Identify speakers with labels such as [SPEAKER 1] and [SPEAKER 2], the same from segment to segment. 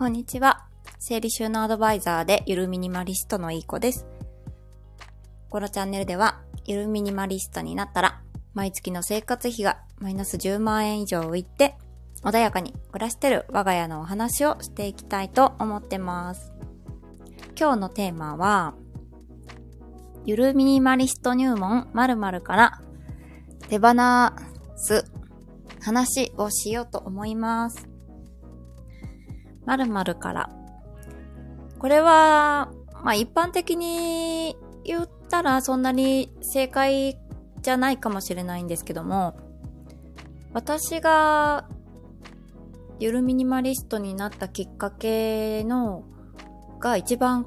[SPEAKER 1] こんにちは。整理収納アドバイザーでゆるミニマリストのいい子です。このチャンネルでは、ゆるミニマリストになったら、毎月の生活費がマイナス10万円以上浮いて、穏やかに暮らしてる我が家のお話をしていきたいと思ってます。今日のテーマは、ゆるミニマリスト入門〇〇から手放す話をしようと思います。〇〇から。これは、まあ一般的に言ったらそんなに正解じゃないかもしれないんですけども、私がゆるミニマリストになったきっかけのが一番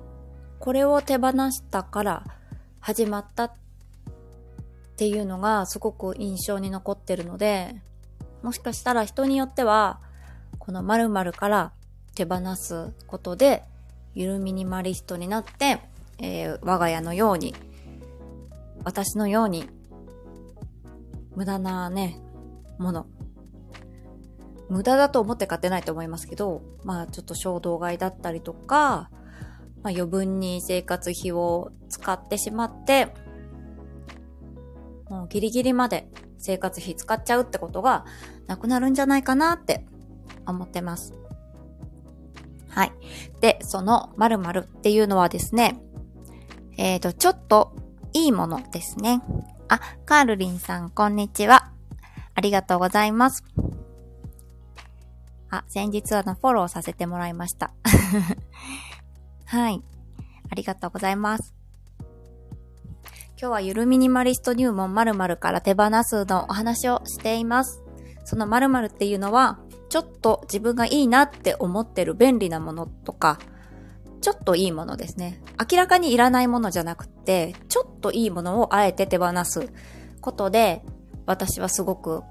[SPEAKER 1] これを手放したから始まったっていうのがすごく印象に残ってるので、もしかしたら人によってはこの〇〇から手放すことでゆるミニマリストになって、えー、我が家のように私のように無駄なね、もの。無駄だと思って買ってないと思いますけど、まあちょっと衝動買いだったりとか、まあ余分に生活費を使ってしまって、もうギリギリまで生活費使っちゃうってことがなくなるんじゃないかなって思ってます。はい。で、その〇〇っていうのはですね、えっ、ー、と、ちょっといいものですね。あ、カールリンさん、こんにちは。ありがとうございます。あ、先日あの、フォローさせてもらいました。はい。ありがとうございます。今日はゆるミニマリスト入門〇〇から手放すのお話をしています。その〇〇っていうのは、ちょっと自分がいいなって思ってる便利なものとか、ちょっといいものですね。明らかにいらないものじゃなくて、ちょっといいものをあえて手放すことで、私はすごく、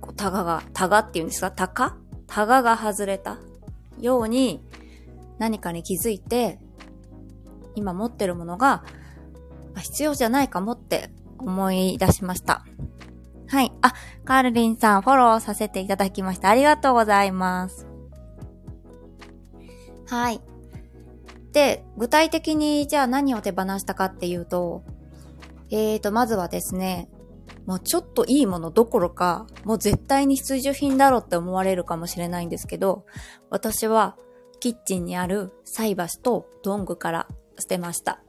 [SPEAKER 1] こう、タガが、タガっていうんですか？タカ？タガが外れたように、何かに気づいて、今持ってるものが、必要じゃないかもって思い出しました。はい。あ、カールリンさん、フォローさせていただきました。ありがとうございます。はい。で、具体的にじゃあ何を手放したかっていうと、えーと、まずはですね、もうちょっといいものどころか、もう絶対に必需品だろうって思われるかもしれないんですけど、私はキッチンにある菜箸とドングから捨てました。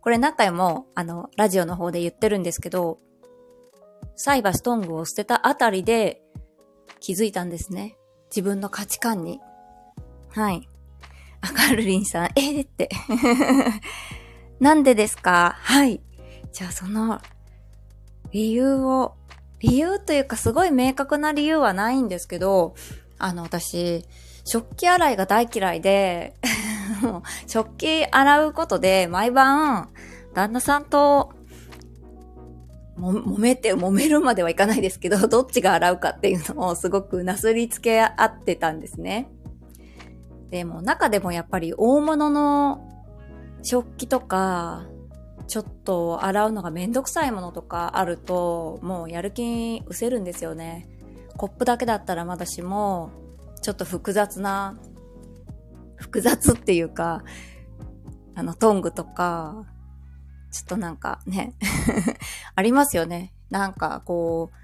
[SPEAKER 1] これ何回も、あの、ラジオの方で言ってるんですけど、菜箸トングを捨てたあたりで気づいたんですね。自分の価値観に。はい。あ、カルリンさん、えー、って。なんでですか？はい。じゃあその、理由を、理由というかすごい明確な理由はないんですけど、あの、私、食器洗いが大嫌いで、食器洗うことで毎晩、旦那さんと、も、揉めて、揉めるまではいかないですけど、どっちが洗うかっていうのをすごくなすりつけ合ってたんですね。でも中でもやっぱり大物の食器とか、ちょっと洗うのがめんどくさいものとかあると、もうやる気失せるんですよね。コップだけだったらまだしも、ちょっと複雑な、複雑っていうか、あの、トングとか、ちょっとなんかね ありますよね。なんかこう、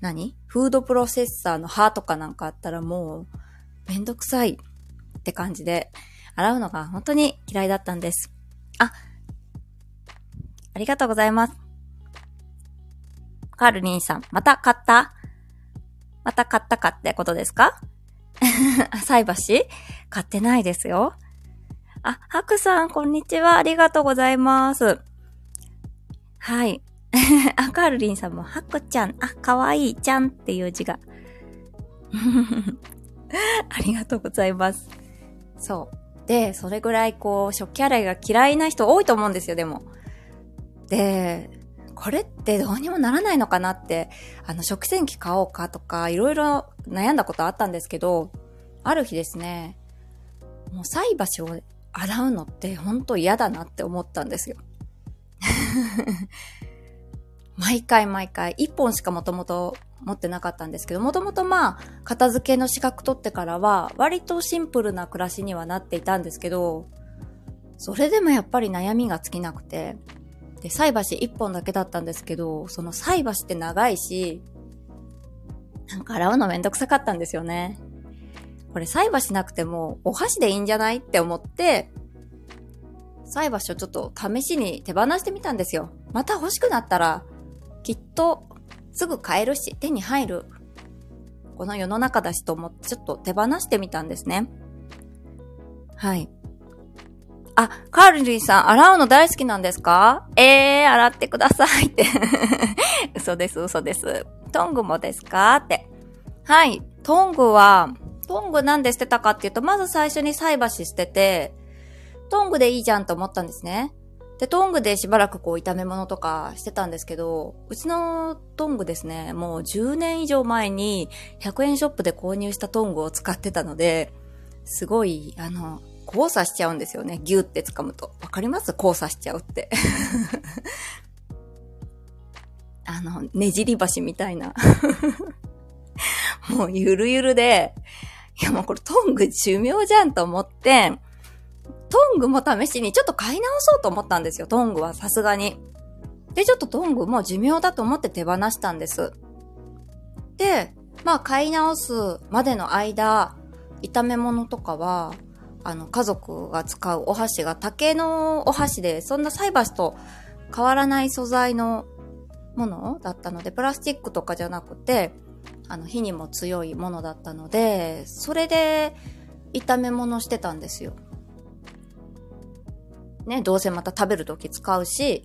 [SPEAKER 1] 何？フードプロセッサーの刃とかなんかあったらもう、めんどくさいって感じで、洗うのが本当に嫌いだったんです。あ、ありがとうございます。カールリンさん、また買った？また買ったかってことですか？菜箸？買ってないですよ。あ、ハクさん、こんにちは。ありがとうございます。はい。あ、カールリンさんも、ハクちゃん、あ、かわいい、ちゃんっていう字が。ありがとうございます。そう。で、それぐらいこう、食器洗いが嫌いな人多いと思うんですよ、でも。で、これってどうにもならないのかなって、あの、食洗機買おうかとか、いろいろ悩んだことあったんですけど、ある日ですね、もう菜箸を洗うのって本当嫌だなって思ったんですよ。毎回毎回、一本しかもともと持ってなかったんですけど、もともとまあ、片付けの資格取ってからは、割とシンプルな暮らしにはなっていたんですけど、それでもやっぱり悩みが尽きなくて、で、菜箸一本だけだったんですけど、その菜箸って長いし、なんか洗うのめんどくさかったんですよね。これ菜箸なくてもお箸でいいんじゃないって思って、菜箸をちょっと試しに手放してみたんですよ。また欲しくなったら、きっとすぐ買えるし、手に入る。この世の中だしと思ってちょっと手放してみたんですね。はい。あ、カールリーさん、洗うの大好きなんですか？えー、洗ってくださいって 嘘です、嘘です。トングもですか？って。はい。トングは、トングなんで捨てたかっていうと、まず最初に菜箸捨てて、トングでいいじゃんと思ったんですね。で、トングでしばらくこう炒め物とかしてたんですけど、うちのトングですね、もう10年以上前に100円ショップで購入したトングを使ってたので、すごい、あの、交差しちゃうんですよね。ギュって掴むと。わかります？交差しちゃうって。あの、ねじり橋みたいな。もうゆるゆるで、いやもうこれトング寿命じゃんと思って、トングも試しにちょっと買い直そうと思ったんですよ、トングはさすがに。で、ちょっとトングも寿命だと思って手放したんです。で、まあ買い直すまでの間、炒め物とかは、あの、家族が使うお箸が竹のお箸で、そんな菜箸と変わらない素材のものだったので、プラスチックとかじゃなくて、あの、火にも強いものだったので、それで炒め物してたんですよ。ね、どうせまた食べるとき使うし、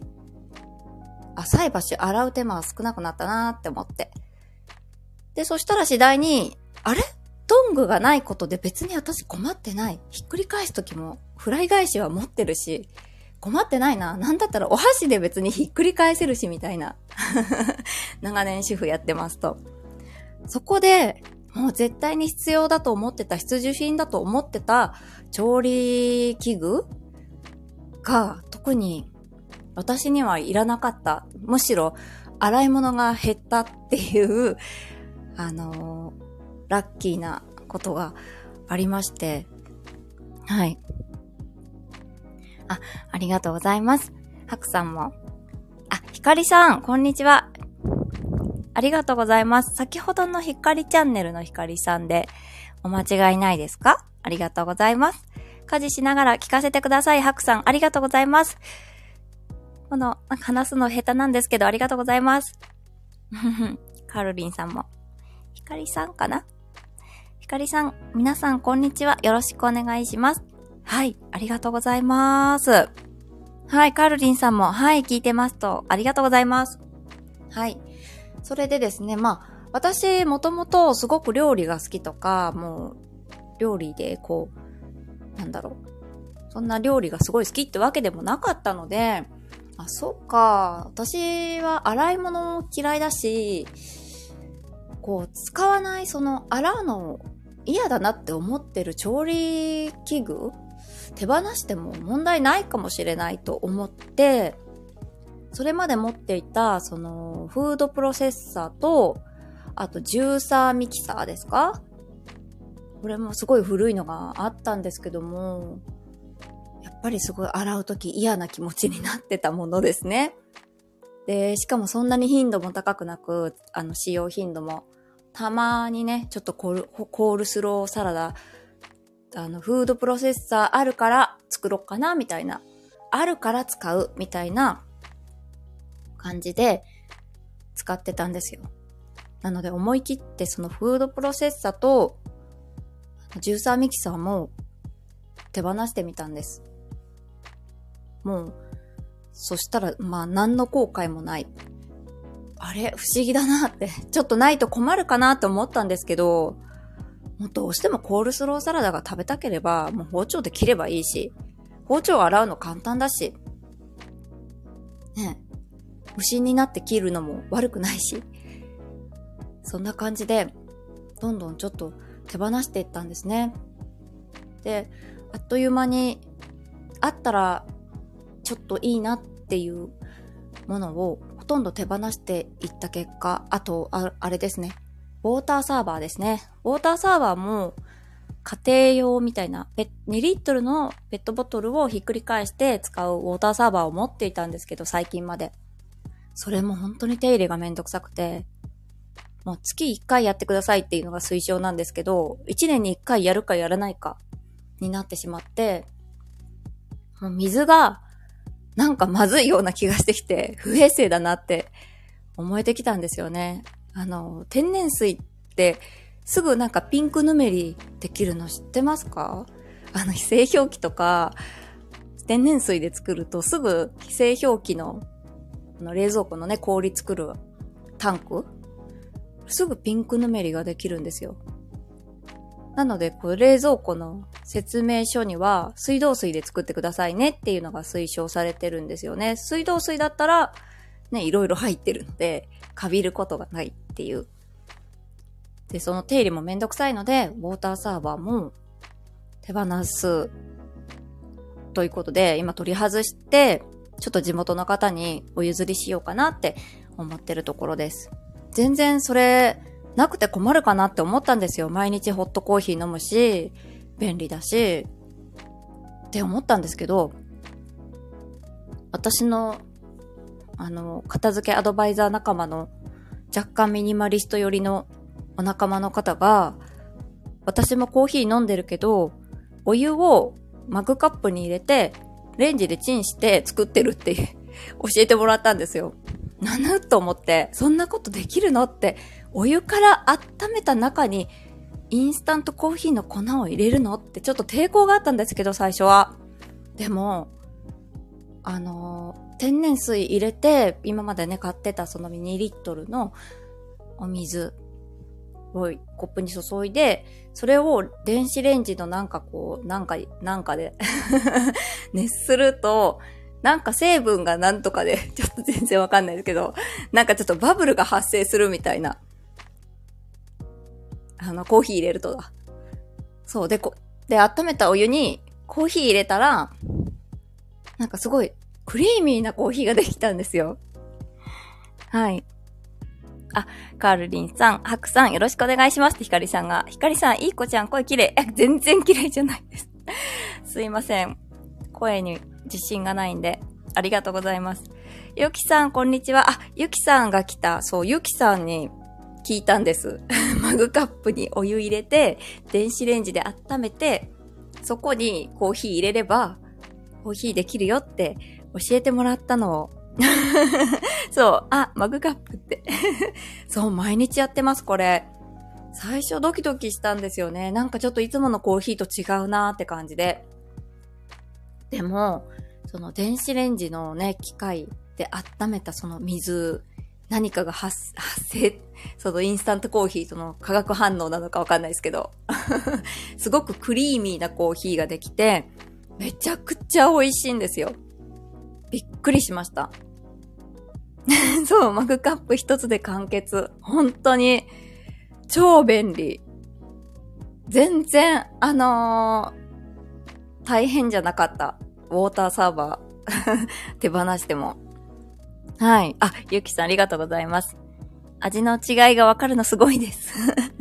[SPEAKER 1] あ、菜箸洗う手間は少なくなったなーって思って。で、そしたら次第に、あれ？トングがないことで別に私困ってない。ひっくり返すときもフライ返しは持ってるし、困ってないな。なんだったらお箸で別にひっくり返せるしみたいな。長年主婦やってますと。そこで、もう絶対に必要だと思ってた、必需品だと思ってた調理器具が特に私にはいらなかった。むしろ洗い物が減ったっていう、あのー、ラッキーなことがありまして、はい。あ、ありがとうございます。ハクさんも。あ、ひかりさん、こんにちは。ありがとうございます。先ほどのひかりチャンネルのひかりさんで、お間違いないですか？ありがとうございます。家事しながら聞かせてください。ハクさん、ありがとうございます。この、話すの下手なんですけど、ありがとうございます。カルリンさんも。ひかりさんかな？ひかりさん、皆さん、こんにちは。よろしくお願いします。はい、ありがとうございます。はい、カルリンさんも、はい、聞いてますと、ありがとうございます。はい。それでですね、まあ、私、もともとすごく料理が好きとか、もう、料理で、こう、なんだろう。そんな料理がすごい好きってわけでもなかったので、あ、そっか。私は洗い物嫌いだし、こう、使わない、その、洗うの嫌だなって思ってる調理器具手放しても問題ないかもしれないと思って、それまで持っていた、その、フードプロセッサーと、あと、ジューサーミキサーですかこれもすごい古いのがあったんですけども、やっぱりすごい洗うとき嫌な気持ちになってたものですね。で、しかもそんなに頻度も高くなく、あの、使用頻度も、たまにね、ちょっとコールコールスローサラダ、あの、フードプロセッサーあるから作ろっかな、みたいな。あるから使う、みたいな感じで使ってたんですよ。なので思い切ってそのフードプロセッサーとジューサーミキサーも手放してみたんです。もう、そしたら、まあ何の後悔もない。あれ？不思議だなって、ちょっとないと困るかなって思ったんですけど、もうどうしてもコールスローサラダが食べたければ、もう包丁で切ればいいし、包丁を洗うの簡単だし、ね無心になって切るのも悪くないし、そんな感じで、どんどんちょっと手放していったんですね。で、あっという間に、あったら、ちょっといいなっていうものを、ほとんど手放していった結果、あと、ああれですね。ウォーターサーバーですね。ウォーターサーバーも、家庭用みたいな、2リットルのペットボトルをひっくり返して使うウォーターサーバーを持っていたんですけど、最近まで。それも本当に手入れがめんどくさくて、もう月1回やってくださいっていうのが推奨なんですけど、1年に1回やるかやらないかになってしまって、もう水がなんかまずいような気がしてきて、不衛生だなって思えてきたんですよね。あの、天然水ってすぐなんかピンクぬめりできるの知ってますか？あの、非正表記とか、天然水で作るとすぐ非正表記のあの冷蔵庫のね、氷作るタンクすぐピンクぬめりができるんですよ。なので、こう冷蔵庫の説明書には水道水で作ってくださいねっていうのが推奨されてるんですよね。水道水だったら、ね、いろいろ入ってるので、かびることがないっていう。で、その手入れもめんどくさいので、ウォーターサーバーも手放すということで、今取り外して、ちょっと地元の方にお譲りしようかなって思ってるところです。全然それ、なくて困るかなって思ったんですよ。毎日ホットコーヒー飲むし、便利だし、って思ったんですけど、私の、あの、片付けアドバイザー仲間の若干ミニマリスト寄りのお仲間の方が、私もコーヒー飲んでるけど、お湯をマグカップに入れて、レンジでチンして作ってるって教えてもらったんですよ。なぬと思って、そんなことできるのってお湯から温めた中にインスタントコーヒーの粉を入れるのってちょっと抵抗があったんですけど、最初は。でも、あの、天然水入れて、今までね、買ってたその2リットルのお水をコップに注いで、それを電子レンジのなんかこう、なんか、なんかで 熱すると、なんか成分がなんとかで、ちょっと全然わかんないですけど、なんかちょっとバブルが発生するみたいなあの、コーヒー入れるとだ。そう、で、こ、で、温めたお湯にコーヒー入れたら、なんかすごいクリーミーなコーヒーができたんですよ。はい。あ、カールリンさん、ハクさん、よろしくお願いしますってヒカリさんが。ヒカリさん、いい子ちゃん、声綺麗。え、全然綺麗じゃないです。すいません。声に自信がないんで、ありがとうございます。ゆきさん、こんにちは。あ、ゆきさんが来た。そう、ゆきさんに聞いたんです。マグカップにお湯入れて、電子レンジで温めて、そこにコーヒー入れれば、コーヒーできるよって教えてもらったのを。そう、あ、マグカップって そう、毎日やってます、これ。最初ドキドキしたんですよね。なんかちょっといつものコーヒーと違うなーって感じで。でも、その電子レンジのね、機械で温めたその水何かが発生、そのインスタントコーヒーとの化学反応なのかわかんないですけど、すごくクリーミーなコーヒーができて、めちゃくちゃ美味しいんですよ。びっくりしました。そう、マグカップ一つで完結。本当に、超便利。全然、あのー、大変じゃなかった。ウォーターサーバー 手放しても。はい。あ、ゆきさんありがとうございます。味の違いがわかるのすごいです。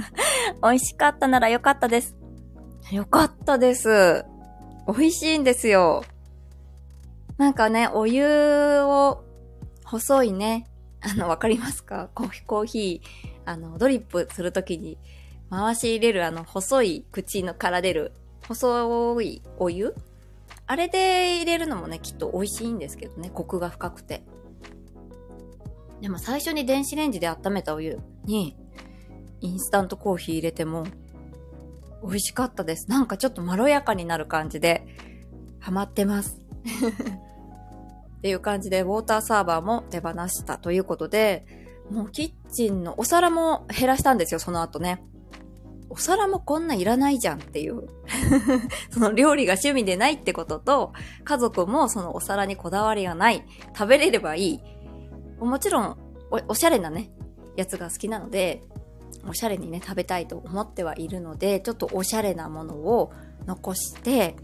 [SPEAKER 1] 美味しかったならよかったです。よかったです。美味しいんですよ。なんかね、お湯を、細いね、あの、わかりますか？コーヒー、コーヒー、あの、ドリップするときに回し入れるあの、細い口のから出る、細いお湯あれで入れるのもね、きっと美味しいんですけどね、コクが深くて。でも最初に電子レンジで温めたお湯に、インスタントコーヒー入れても、美味しかったです。なんかちょっとまろやかになる感じで、ハマってます。っていう感じで、ウォーターサーバーも手放したということで、もうキッチンのお皿も減らしたんですよ、その後ね。お皿もこんないらないじゃんっていう その料理が趣味でないってことと、家族もそのお皿にこだわりがない。食べれればいい。もちろんお、おしゃれなね、やつが好きなので、おしゃれにね、食べたいと思ってはいるので、ちょっとおしゃれなものを残して、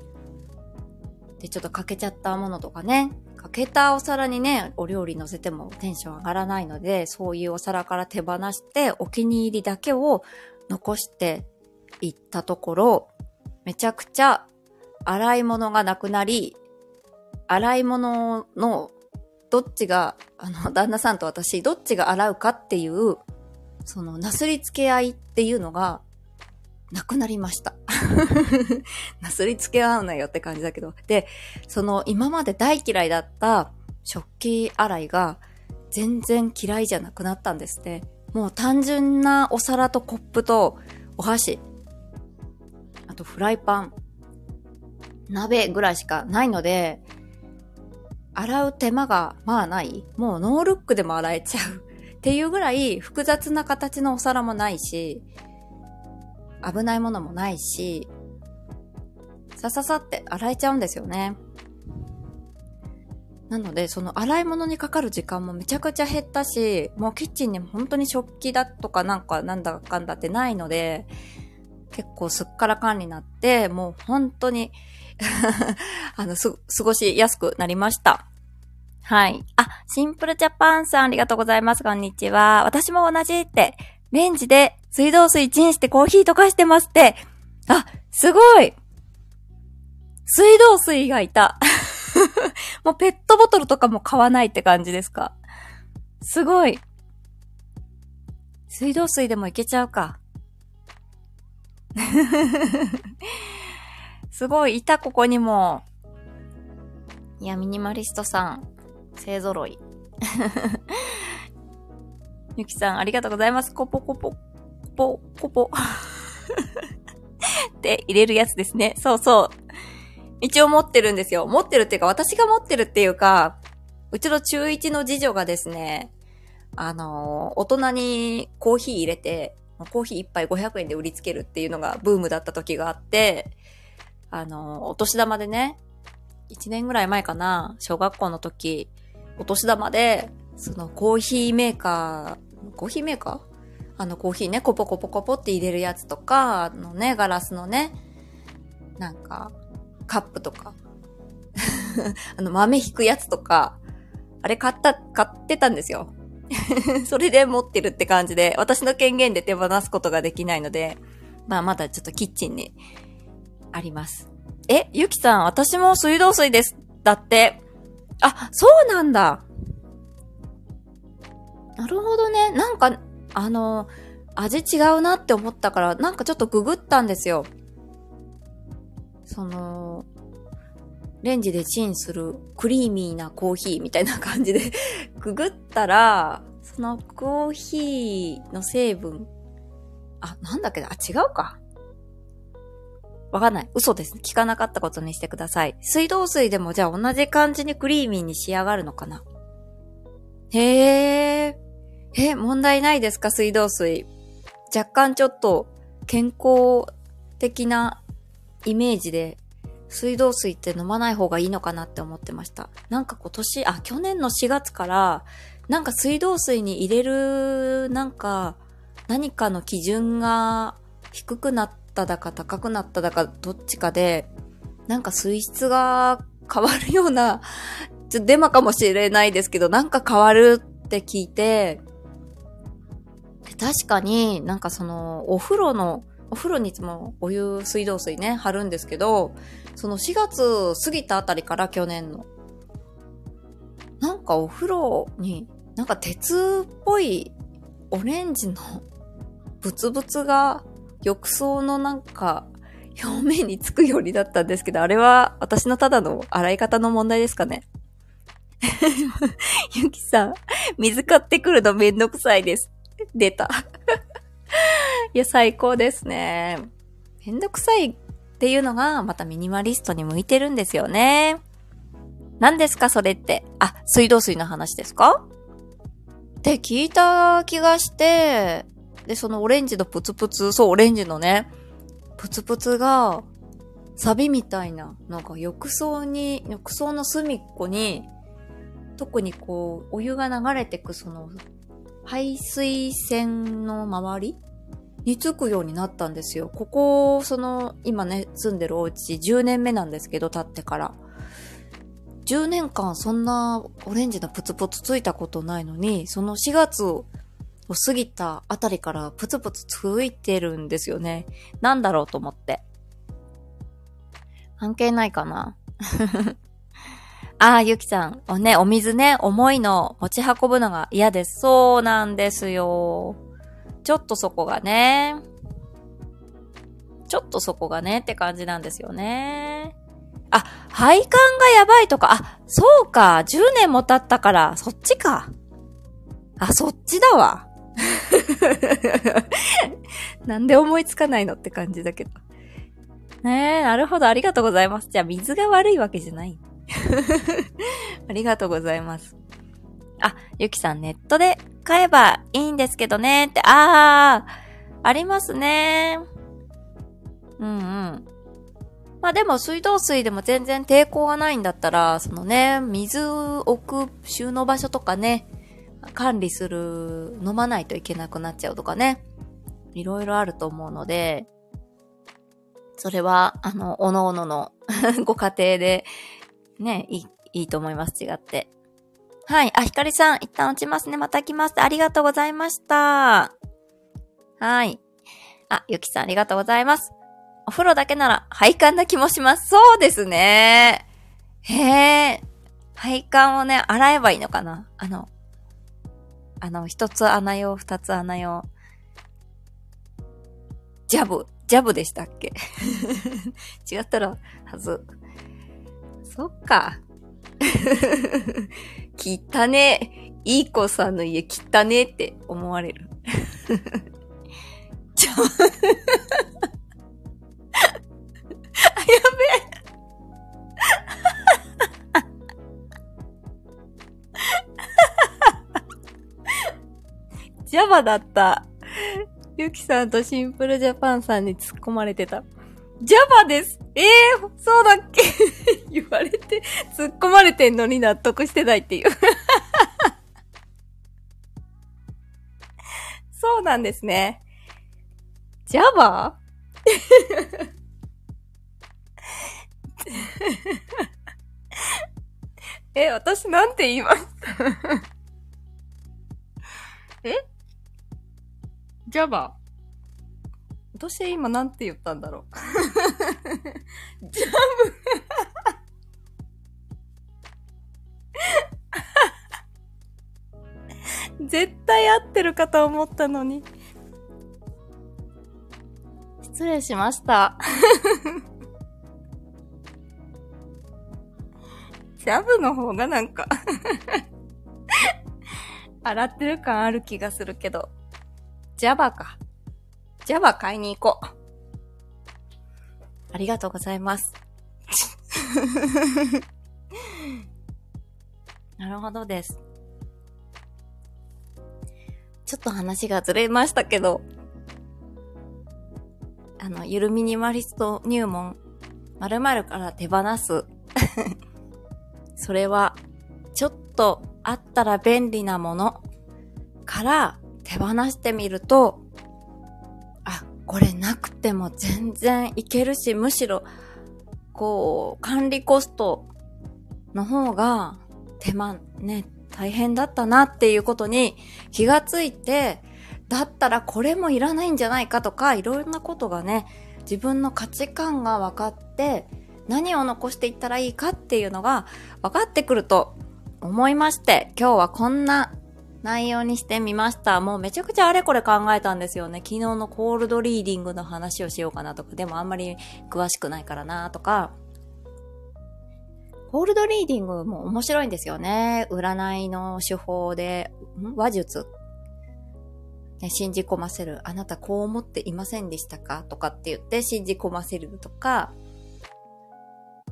[SPEAKER 1] で、ちょっと欠けちゃったものとかね、欠けたお皿にね、お料理乗せてもテンション上がらないので、そういうお皿から手放して、お気に入りだけを残していったところ、めちゃくちゃ洗い物がなくなり、洗い物のどっちが、あの、旦那さんと私、どっちが洗うかっていう、その、なすりつけ合いっていうのが、なくなりました。なすりつけ合うなよって感じだけど。で、その、今まで大嫌いだった食器洗いが、全然嫌いじゃなくなったんですね。もう単純なお皿とコップとお箸、あとフライパン、鍋ぐらいしかないので、洗う手間がまあない。もうノールックでも洗えちゃう。っていうぐらい複雑な形のお皿もないし、危ないものもないし、さささって洗えちゃうんですよね。なので、その洗い物にかかる時間もめちゃくちゃ減ったし、もうキッチンに本当に食器だとかなんかなんだかんだってないので、結構すっからかんになって、もう本当に あの、す、過ごしやすくなりました。はい。あ、シンプルジャパンさんありがとうございます。こんにちは。私も同じって、レンジで水道水チンしてコーヒー溶かしてますって。あ、すごい水道水がいた。もうペットボトルとかも買わないって感じですか？すごい。水道水でもいけちゃうか。すごい、いた、ここにも。いや、ミニマリストさん、勢揃い。ゆきさん、ありがとうございます。コポコポ、コポ、コポ。って入れるやつですね。そうそう。一応持ってるんですよ。持ってるっていうか、私が持ってるっていうか、うちの中1の次女がですね、あの、大人にコーヒー入れて、コーヒー一杯500円で売りつけるっていうのがブームだった時があって、あの、お年玉でね、1年ぐらい前かな、小学校の時、お年玉で、そのコーヒーメーカー、コーヒーメーカー？あのコーヒーね、コポコポコポって入れるやつとか、あのね、ガラスのね、なんか、カップとか、あの豆引くやつとか、あれ買った、買ってたんですよ。それで持ってるって感じで、私の権限で手放すことができないので、まあまだちょっとキッチンにあります。え、ゆきさん、私も水道水です。だって。あ、そうなんだ。なるほどね。なんか、あの、味違うなって思ったから、なんかちょっとググったんですよ。その、レンジでチンするクリーミーなコーヒーみたいな感じで ググったら、そのコーヒーの成分、あ、なんだっけな、あ、違うか。わかんない。嘘です。聞かなかったことにしてください。水道水でもじゃあ同じ感じにクリーミーに仕上がるのかな？へえ。え、問題ないですか？水道水。若干ちょっと健康的なイメージで水道水って飲まない方がいいのかなって思ってました。なんか今年、あ、去年の4月から、なんか水道水に入れる、なんか、何かの基準が低くなっただか高くなっただかどっちかで、なんか水質が変わるような、ちょっとデマかもしれないですけど、なんか変わるって聞いて、確かになんかそのお風呂のお風呂にいつもお湯、水道水ね、貼るんですけど、その4月過ぎたあたりから去年の、なんかお風呂に、なんか鉄っぽいオレンジのブツブツが浴槽のなんか表面につくようになったんですけど、あれは私のただの洗い方の問題ですかね？ゆきさん、水買ってくるのめんどくさいです。出た。いや、最高ですね。めんどくさいっていうのが、またミニマリストに向いてるんですよね。何ですか、それって？あ、水道水の話ですか？って聞いた気がして、で、そのオレンジのプツプツ、そう、オレンジのね、プツプツが、サビみたいな、なんか浴槽に、浴槽の隅っこに、特にこう、お湯が流れてくその、排水栓の周りにつくようになったんですよ。ここ、その、今ね、住んでるお家10年目なんですけど、経ってから。10年間そんなオレンジのプツプツついたことないのに、その4月を過ぎたあたりからプツプツついてるんですよね。なんだろうと思って。関係ないかなああ、ゆきさん。おね、お水ね、重いの持ち運ぶのが嫌です。そうなんですよ。ちょっとそこがね。ちょっとそこがねって感じなんですよね。あ、配管がやばいとか、あ、そうか、10年も経ったから、そっちか。あ、そっちだわ。なんで思いつかないのって感じだけど。ねえ、なるほど、ありがとうございます。じゃあ、水が悪いわけじゃない。ありがとうございます。あ、ゆきさんネットで買えばいいんですけどねって、あー、ありますね。うんうん。まあでも水道水でも全然抵抗がないんだったら、そのね、水置く収納場所とかね、管理する、飲まないといけなくなっちゃうとかね、いろいろあると思うので、それは、あの、おのおのの ご家庭でね、いい、いいと思います。違って。はい。あ、ひかりさん、一旦落ちますね。また来ます。ありがとうございました。はい。あ、ゆきさん、ありがとうございます。お風呂だけなら、配管な気もします。そうですね。へえ。配管をね、洗えばいいのかなあの、あの、一つ穴用、二つ穴用。ジャブ、ジャブでしたっけ？違ったら、はず。そっか。汚ねいい子さんの家汚ねって思われる。ちょ、あ、やべえ。ジャバだった。ゆきさんとシンプルジャパンさんに突っ込まれてた。ジャバです。ええー、そうだっけ？言われて、突っ込まれてんのに納得してないっていう。そうなんですね。ジャバえ、私なんて言いました え？ジャバ私今なんて言ったんだろう。ジャム絶対合ってるかと思ったのに。失礼しました。ジャブの方がなんか洗ってる感ある気がするけど。ジャバか。じゃあ買いに行こう。ありがとうございます。なるほどです。ちょっと話がずれましたけど、あの、ゆるミニマリスト入門、〇〇から手放す。それは、ちょっとあったら便利なものから手放してみると、これなくても全然いけるし、むしろ、こう、管理コストの方が手間、ね、大変だったなっていうことに気がついて、だったらこれもいらないんじゃないかとか、いろんなことがね、自分の価値観が分かって、何を残していったらいいかっていうのが分かってくると思いまして、今日はこんな内容にしてみました。もうめちゃくちゃあれこれ考えたんですよね。昨日のコールドリーディングの話をしようかなとか、でもあんまり詳しくないからなとか、コールドリーディングも面白いんですよね。占いの手法で、話術？ね、信じ込ませる。あなたこう思っていませんでしたか？とかって言って信じ込ませるとか。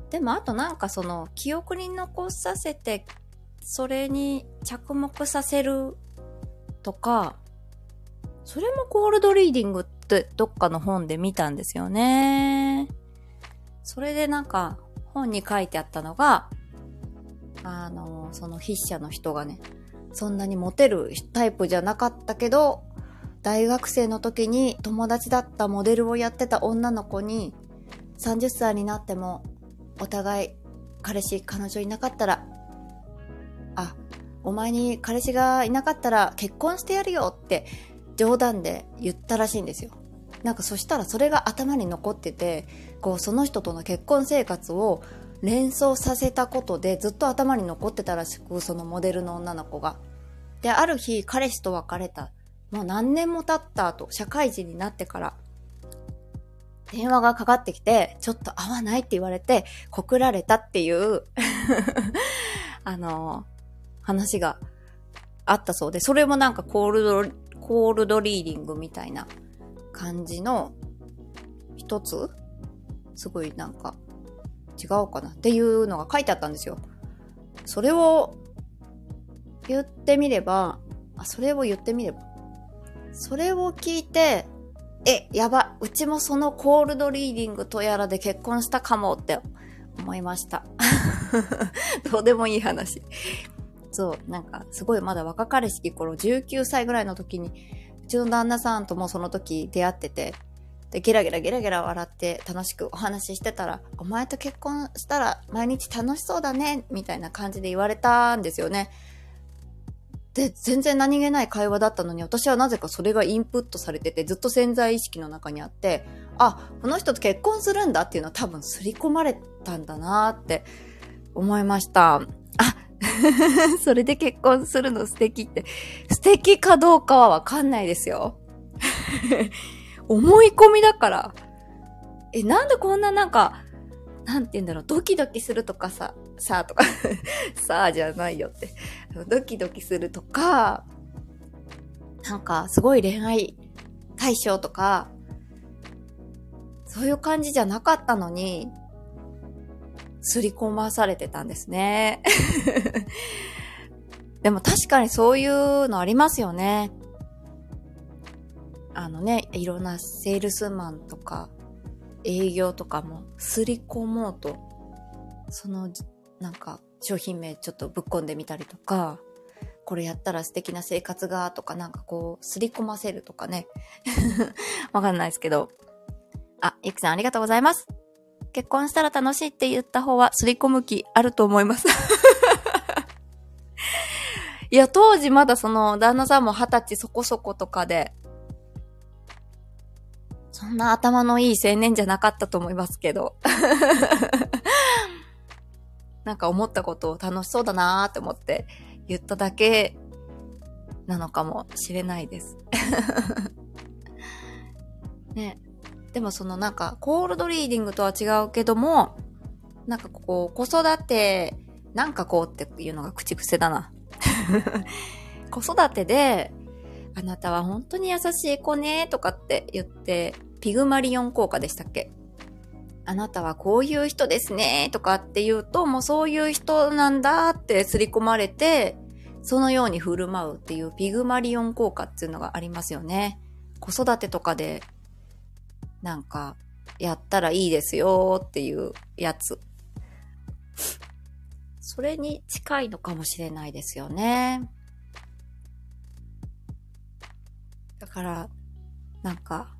[SPEAKER 1] でもあとなんかその記憶に残させてそれに着目させるとか、それもコールドリーディングってどっかの本で見たんですよね。それでなんか本に書いてあったのが、あの、その筆者の人がね、そんなにモテるタイプじゃなかったけど、大学生の時に友達だったモデルをやってた女の子に30歳になってもお互い彼氏、彼女いなかったら、あ、お前に彼氏がいなかったら結婚してやるよって冗談で言ったらしいんですよ。なんかそしたらそれが頭に残ってて、こうその人との結婚生活を連想させたことでずっと頭に残ってたらしく、そのモデルの女の子が。で、ある日彼氏と別れた。もう何年も経った後、社会人になってから、電話がかかってきて、ちょっと会わないって言われて、告られたっていう あの話があったそうで、それもなんかコールド、コールドリーディングみたいな感じの一つ？すごいなんか違うかな？っていうのが書いてあったんですよ。それを言ってみれば、あ、それを言ってみれば。それを聞いて、え、やば、うちもそのコールドリーディングとやらで結婚したかもって思いました。どうでもいい話。そう、なんか、すごいまだ若かりしき頃、19歳ぐらいの時に、うちの旦那さんともその時出会ってて、で、ゲラゲラゲラゲラ笑って楽しくお話ししてたら、お前と結婚したら毎日楽しそうだね、みたいな感じで言われたんですよね。で、全然何気ない会話だったのに、私はなぜかそれがインプットされてて、ずっと潜在意識の中にあって、あ、この人と結婚するんだっていうのは多分刷り込まれたんだなって思いました。あ、それで結婚するの素敵って、素敵かどうかはわかんないですよ。思い込みだから。え、なんでこんななんか、なんて言うんだろう、ドキドキするとかさ、さあとか さあじゃないよって。ドキドキするとか、なんかすごい恋愛対象とか、そういう感じじゃなかったのに、すり込まされてたんですね。でも確かにそういうのありますよね。あのね、いろんなセールスマンとか営業とかもすり込もうと、そのなんか商品名ちょっとぶっ込んでみたりとか、これやったら素敵な生活がとかなんかこう、すり込ませるとかね。わかんないですけど。あ、ゆきさんありがとうございます。結婚したら楽しいって言った方はすり込む気あると思います。いや、当時まだその旦那さんも二十歳そこそことかで、そんな頭のいい青年じゃなかったと思いますけど。なんか思ったことを楽しそうだなーって思って言っただけなのかもしれないです。ね。でもそのなんかコールドリーディングとは違うけども、なんかこう子育て、なんかこうっていうのが口癖だな。子育てで、あなたは本当に優しい子ねとかって言ってピグマリオン効果でしたっけあなたはこういう人ですねとかって言うと、もうそういう人なんだって刷り込まれて、そのように振る舞うっていうピグマリオン効果っていうのがありますよね。子育てとかで、なんか、やったらいいですよっていうやつ。それに近いのかもしれないですよね。だから、なんか、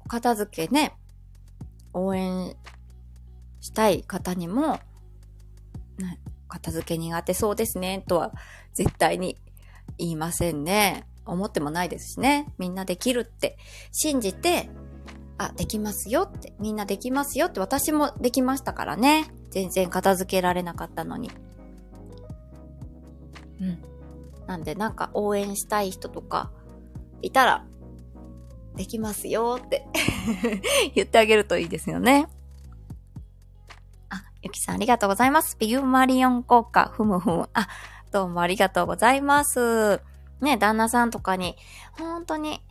[SPEAKER 1] お片付けね、応援したい方にも、片付け苦手そうですね、とは絶対に言いませんね。思ってもないですしね。みんなできるって信じて、あ、できますよって、みんなできますよって私もできましたからね。全然片付けられなかったのに。うん。なんでなんか応援したい人とかいたらできますよって 言ってあげるといいですよね。あ、ゆきさんありがとうございます。ピグマリオン効果、ふむふむ。あ、どうもありがとうございます。ね、旦那さんとかに、本当に、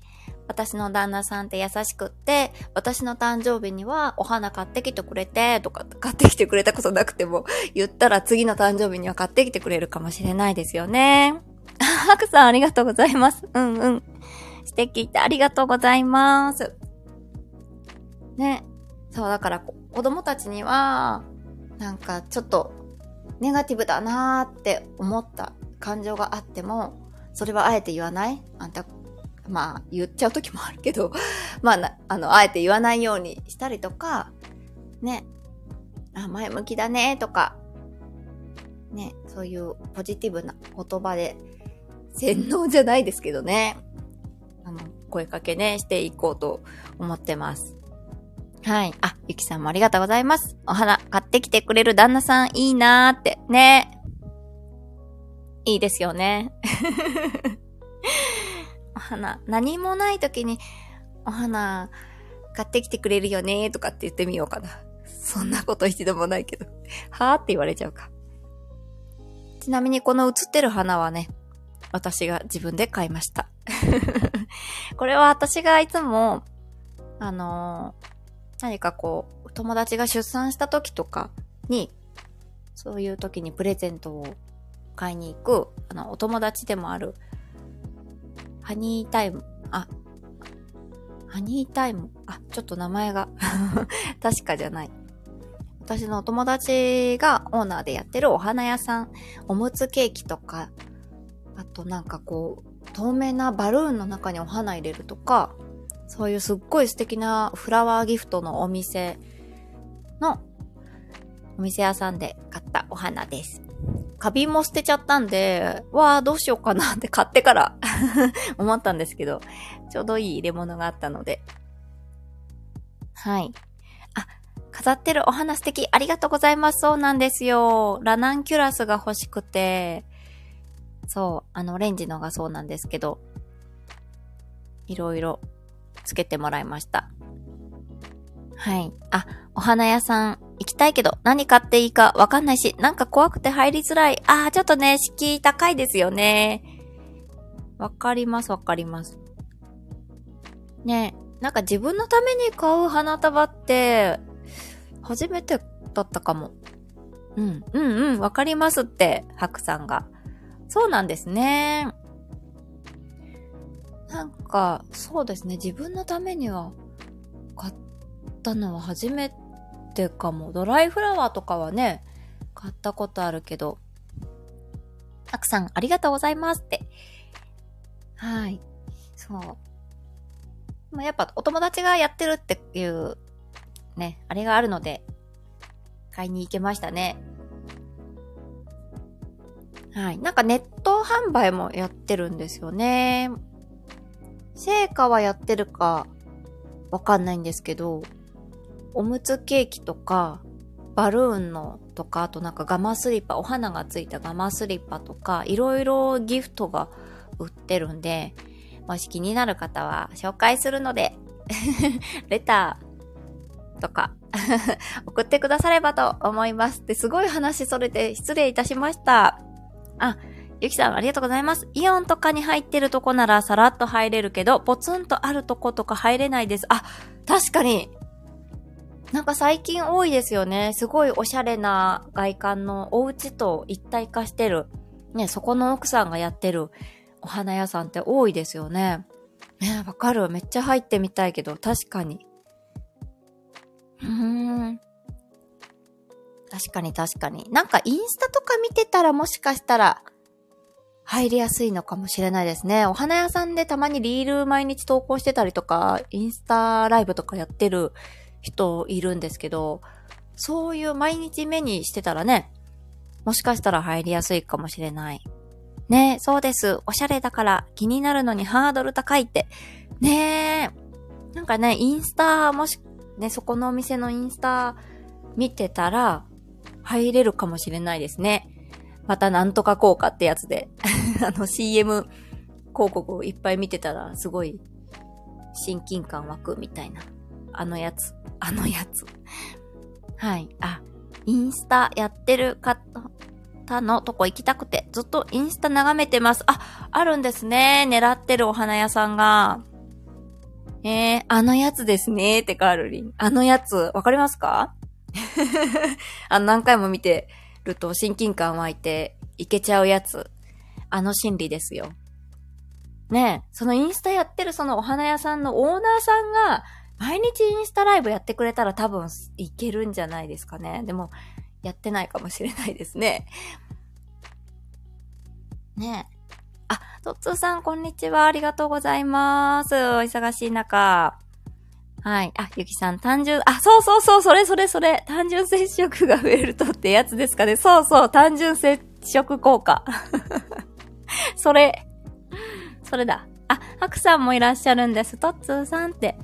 [SPEAKER 1] 私の旦那さんって優しくって、私の誕生日にはお花買ってきてくれて、とか、買ってきてくれたことなくても、言ったら次の誕生日には買ってきてくれるかもしれないですよね。ハクさんありがとうございます。うんうん。素敵ってありがとうございます。ね。そう、だから子供たちには、なんかちょっとネガティブだなーって思った感情があっても、それはあえて言わない？あんた、まあ言っちゃう時もあるけど、まああの、あえて言わないようにしたりとか、ね。あ、前向きだねとか、ね、そういうポジティブな言葉で、洗脳じゃないですけどね。あの、声かけね、していこうと思ってます。はい。あ、ゆきさんもありがとうございます。お花買ってきてくれる旦那さんいいなーって。ね。いいですよね。お花、何もない時に、お花買ってきてくれるよねとかって言ってみようかな。そんなこと一度もないけど。はーって言われちゃうか。ちなみにこの写ってる花はね、私が自分で買いました。これは私がいつも、あのー、何かこう、友達が出産した時とかに、そういう時にプレゼントを買いに行く、あの、お友達でもある、ハニータイム、あ、ハニータイム、あ、ちょっと名前が。確かじゃない。私のお友達がオーナーでやってるお花屋さん、おむつケーキとか、あとなんかこう、透明なバルーンの中にお花入れるとか、そういうすっごい素敵なフラワーギフトのお店のお店屋さんで買ったお花です。花瓶も捨てちゃったんで、わあ、どうしようかなって買ってから 思ったんですけど、ちょうどいい入れ物があったので。はい。あ、飾ってるお花素敵。ありがとうございます。そうなんですよ。ラナンキュラスが欲しくて、そう、あの、オレンジのがそうなんですけど、いろいろつけてもらいました。はい。あ、お花屋さん行きたいけど何買っていいかわかんないし、なんか怖くて入りづらい。あー、ちょっとね、敷居高いですよね。わかります、わかります。ねなんか自分のために買う花束って、初めてだったかも。うん、うんうん、わかりますって、白さんが。そうなんですね。なんか、そうですね。自分のためには買ったのは初めてかも。ドライフラワーとかはね、買ったことあるけど。たくさんありがとうございますって。はい。そう。まあ、やっぱお友達がやってるっていう、ね、あれがあるので、買いに行けましたね。はい。なんかネット販売もやってるんですよね。成果はやってるかわかんないんですけど、おむつケーキとか、バルーンのとか、あとなんかガマスリッパ、お花がついたガマスリッパとか、いろいろギフトが売ってるんで、もし気になる方は紹介するので レターとか 送ってくださればと思います。で、すごい話それて失礼いたしました。あ、ゆきさんありがとうございます。イオンとかに入ってるとこならさらっと入れるけど、ポツンとあるとことか入れないです。あ、確かに。なんか最近多いですよね。すごいおしゃれな外観のお家と一体化してる。ね、そこの奥さんがやってるお花屋さんって多いですよね。ね、わかる。めっちゃ入ってみたいけど、確かに。うーん。確かに確かに。なんかインスタとか見てたらもしかしたら入りやすいのかもしれないですね。お花屋さんでたまにリール毎日投稿してたりとか、インスタライブとかやってる人いるんですけど、そういう毎日目にしてたらね、もしかしたら入りやすいかもしれない。ねえそうです。おしゃれだから気になるのにハードル高いって。ねえ。なんかね、インスタ、もし、ね、そこのお店のインスタ見てたら、入れるかもしれないですね。またなんとか効果ってやつで、あの CM 広告をいっぱい見てたらすごい親近感湧くみたいな。あのやつ。あのやつ。はい。あ、インスタやってるか方のとこ行きたくて、ずっとインスタ眺めてます。あ、あるんですね。狙ってるお花屋さんが。えー、あのやつですね。ってカールリン。あのやつ、わかりますか？あの、何回も見てると親近感湧いていけちゃうやつ。あの心理ですよ。ねえ、そのインスタやってるそのお花屋さんのオーナーさんが、毎日インスタライブやってくれたら多分いけるんじゃないですかね。でも、やってないかもしれないですね。ねえ。あ、トッツーさん、こんにちは。ありがとうございます。お忙しい中。はい。あ、ゆきさん、単純、あ、そうそうそう、それそれそれ。単純接触が増えるとってやつですかね。そうそう、単純接触効果。それ、それだ。あ、ハクさんもいらっしゃるんです。トッツーさんって。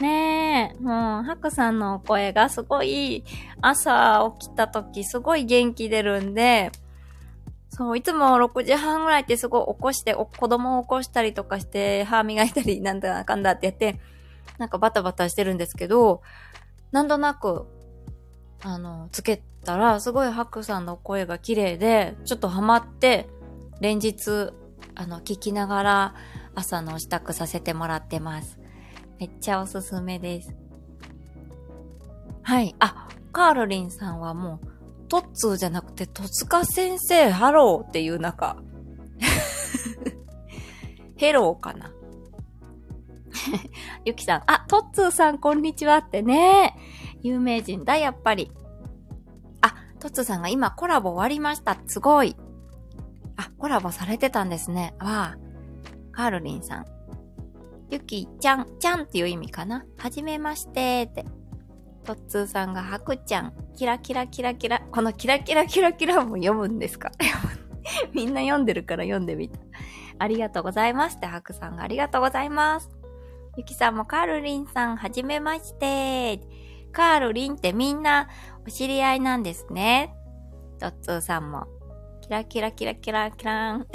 [SPEAKER 1] ねえ、もう、ハクさんのお声がすごい、朝起きた時すごい元気出るんで、そう、いつも6時半ぐらいってすごい起こして、子供を起こしたりとかして、歯磨いたり、なんだかんだってやって、なんかバタバタしてるんですけど、なんとなく、あの、つけたら、すごいハクさんの声が綺麗で、ちょっとハマって、連日、あの、聞きながら、朝の支度させてもらってます。めっちゃおすすめです。はい。あ、カールリンさんはもう、トッツーじゃなくて、戸塚先生、ハローっていう中。ヘローかな。ゆきさん、あ、トッツーさん、こんにちはってね。有名人だ、やっぱり。あ、トッツーさんが今コラボ終わりました。すごい。あ、コラボされてたんですね。わあ。カールリンさん。ゆきちゃん、ちゃんっていう意味かな？はじめましてって。トッツーさんがハクちゃん、キラキラキラキラ。このキラキラキラキラも読むんですか？みんな読んでるから読んでみた。ありがとうございますってハクさんがありがとうございます。ゆきさんもカールリンさん、はじめまして。カールリンってみんなお知り合いなんですね。トッツーさんも。キラキラキラキラキラーン。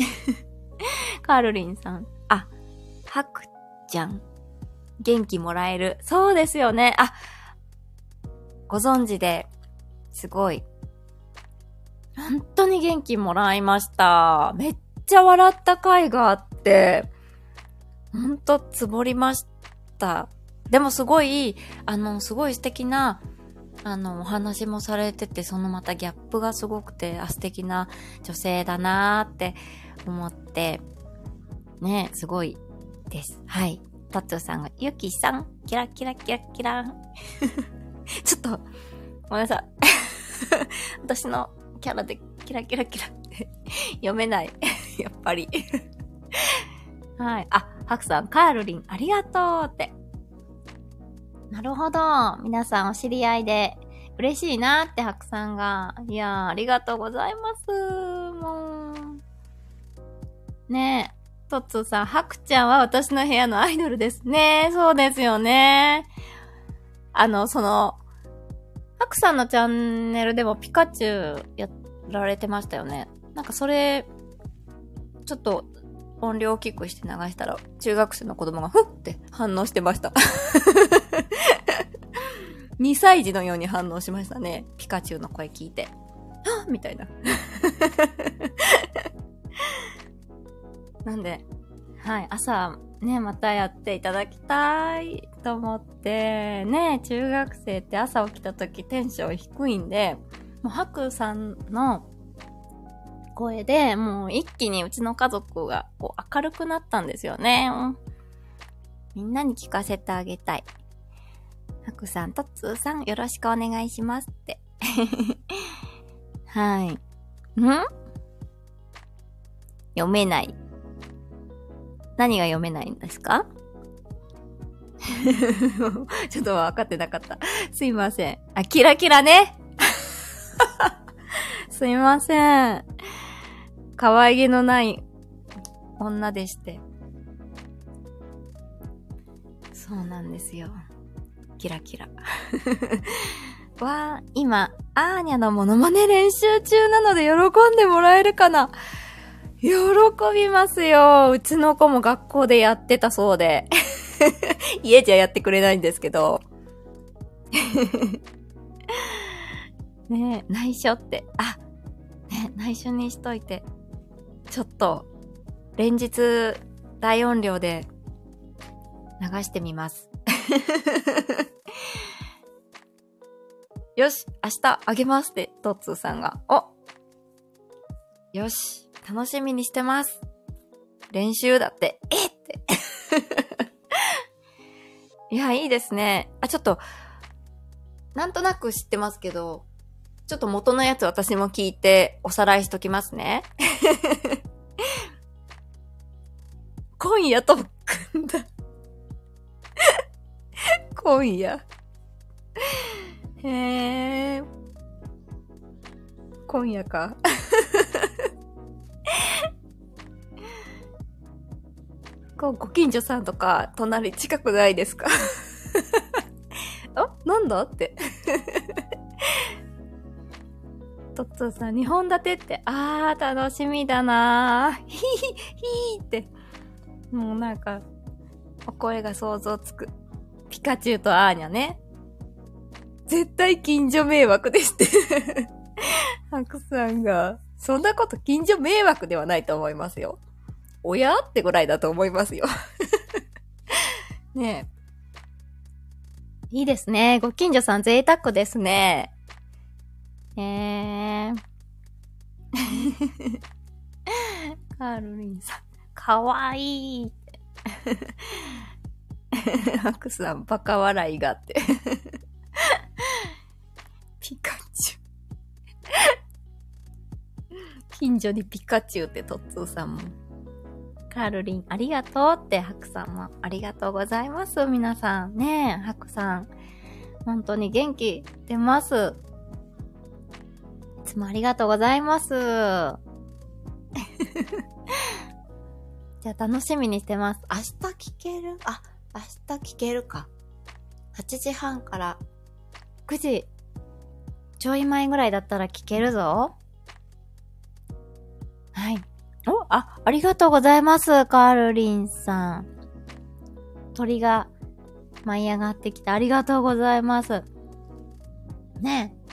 [SPEAKER 1] カールリンさん。あ、ハクちゃん。元気もらえる。そうですよね。あ、ご存知で、すごい。本当に元気もらいました。めっちゃ笑った回があって、ほんとつぼりました。でもすごい、あの、すごい素敵な、あの、お話もされてて、そのまたギャップがすごくて、あ、素敵な女性だなーって思って、ね、すごいです。はい。タッツーさんが、ゆきさん、キラキラキラキラ。ちょっと、ごめんなさい。私のキャラでキラキラキラって 読めない。やっぱりはい。あ、ハクさん、カールリン、ありがとうって。なるほど。皆さんお知り合いで、嬉しいなってハクさんが。いやー、ありがとうございます。もう。ねえ。トッツーさん、ハクちゃんは私の部屋のアイドルですね。そうですよね。あの、その、ハクさんのチャンネルでもピカチュウやられてましたよね。なんかそれ、ちょっと音量大きくして流したら、中学生の子供がふって反応してました。2歳児のように反応しましたね。ピカチュウの声聞いて。はみたいな。なんで、はい、朝、ね、またやっていただきたいと思って、ね、中学生って朝起きた時テンション低いんで、もうハクさんの声で、もう一気にうちの家族がこう明るくなったんですよね。みんなに聞かせてあげたい。ハクさん、トッツーさん、よろしくお願いしますって。はい。ん？読めない。何が読めないんですか？ちょっと分かってなかった。すいません。あ、キラキラね。すいません。可愛げのない女でして。そうなんですよ。キラキラ。わー、今、アーニャのモノマネ練習中なので喜んでもらえるかな？喜びますよ。うちの子も学校でやってたそうで。家じゃやってくれないんですけど。ねえ、内緒って。あ、ね内緒にしといて。ちょっと、連日、大音量で流してみます。よし、明日あげますって、トッツーさんが。およし、楽しみにしてます。練習だって。えって。いや、いいですね。あ、ちょっと、なんとなく知ってますけど、ちょっと元のやつ私も聞いておさらいしときますね。今夜特訓だ 今夜。へえ。今夜か。こう、ご近所さんとか、隣近くないですか？あなんだ？って。トッツーさん、2本立てって、あー、楽しみだなー。ヒヒヒーって。もうなんか、お声が想像つく。ピカチュウとアーニャね。絶対近所迷惑ですって。ハクさんが、そんなこと近所迷惑ではないと思いますよ。親？ってぐらいだと思いますよ。ねえ。いいですね。ご近所さん贅沢ですね。えー。カールリンさん、かわいい。ハクさん、バカ笑いがあって。ピカチュウ。近所にピカチュウってトッツーさんも。カールリン、ありがとうって、ハクさんもありがとうございます。皆さん。ねえ、ハクさん。本当に元気出ます。いつもありがとうございます。じゃあ楽しみにしてます。明日聞ける？あ、明日聞けるか。8時半から9時ちょい前ぐらいだったら聞けるぞ。はい。お、あ、ありがとうございます、カールリンさん。鳥が舞い上がってきてありがとうございます。ねえ。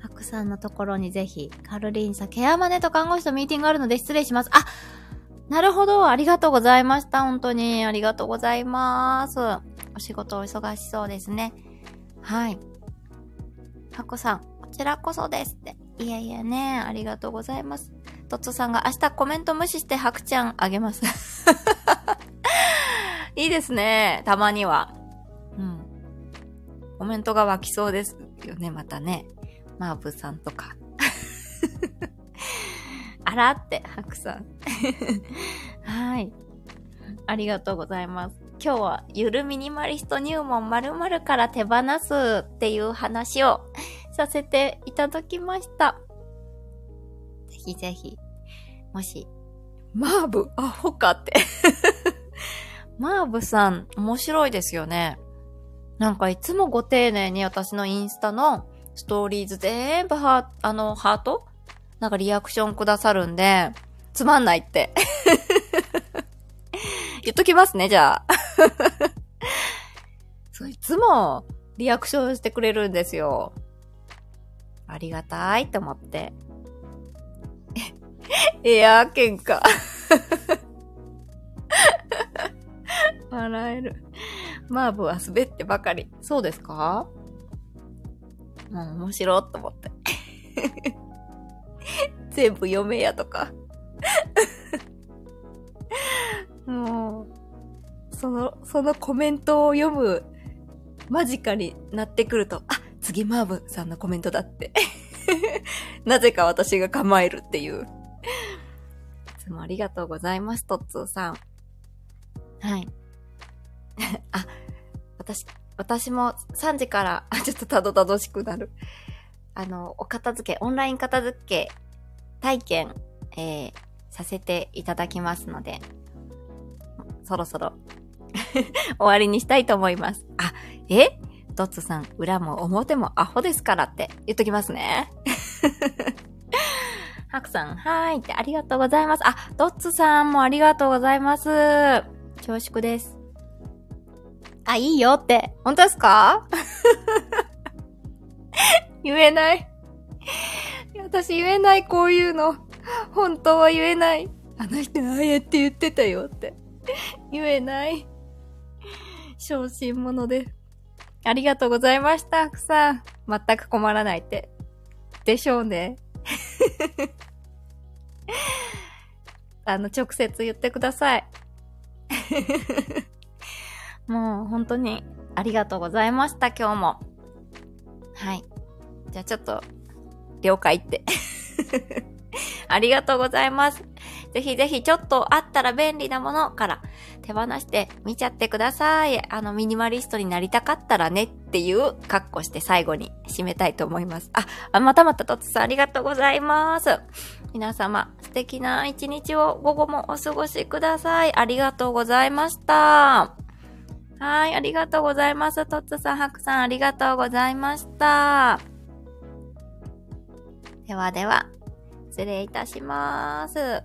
[SPEAKER 1] ハクさんのところにぜひ、カールリンさん、ケアマネと看護師とミーティングあるので失礼します。あ、なるほど。ありがとうございました。本当に。ありがとうございます。お仕事お忙しそうですね。はい。ハクさん、こちらこそですって。いえいえね、ありがとうございます。トッツさんが明日コメント無視してハクちゃんあげます。いいですね。たまには。うん。コメントが湧きそうですよね、またね。マーブさんとか。あらって、ハクさん。はい。ありがとうございます。今日は、ゆるミニマリスト入門〇〇から手放すっていう話をさせていただきました。ぜひぜひ、もし、マーブ、アホかって。マーブさん、面白いですよね。なんかいつもご丁寧に私のインスタのストーリーズ全部ハーあの、ハート？なんかリアクションくださるんで、つまんないって。言っときますね、じゃあ。そう、いつもリアクションしてくれるんですよ。ありがたいって思って。エアー喧嘩。笑える。マーブは滑ってばかり。そうですか？もう面白いと思って。全部読めやとか。もう、その、そのコメントを読む間近になってくると、あ、次マーブさんのコメントだって。なぜか私が構えるっていう。いつもありがとうございます、トッツーさん。はい。あ、私、私も3時から、あ ちょっとたどたどしくなる。あの、お片付け、オンライン片付け体験、えー、させていただきますので、そろそろ 終わりにしたいと思います。あ、え？ドッツさん、裏も表もアホですからって言っときますね。ハクさん、はーいってありがとうございます。あ、ドッツさんもありがとうございます。恐縮です。あ、いいよって。本当ですか？言えない。私言えない、こういうの。本当は言えない。あの人ああやって言ってたよって。言えない。小心者で。ありがとうございました、ハクさん。全く困らないって。でしょうね。あの、直接言ってください。もう本当にありがとうございました、今日も。はい。じゃあちょっと、了解って。ありがとうございます。ぜひぜひちょっとあったら便利なものから手放してみちゃってください。あの、ミニマリストになりたかったらねっていう格好して最後に締めたいと思います。あ、またまたとつさんありがとうございます。皆様、素敵な一日を午後もお過ごしください。ありがとうございました。はい、ありがとうございます。とつさん、はくさん、ありがとうございました。ではでは、失礼いたします。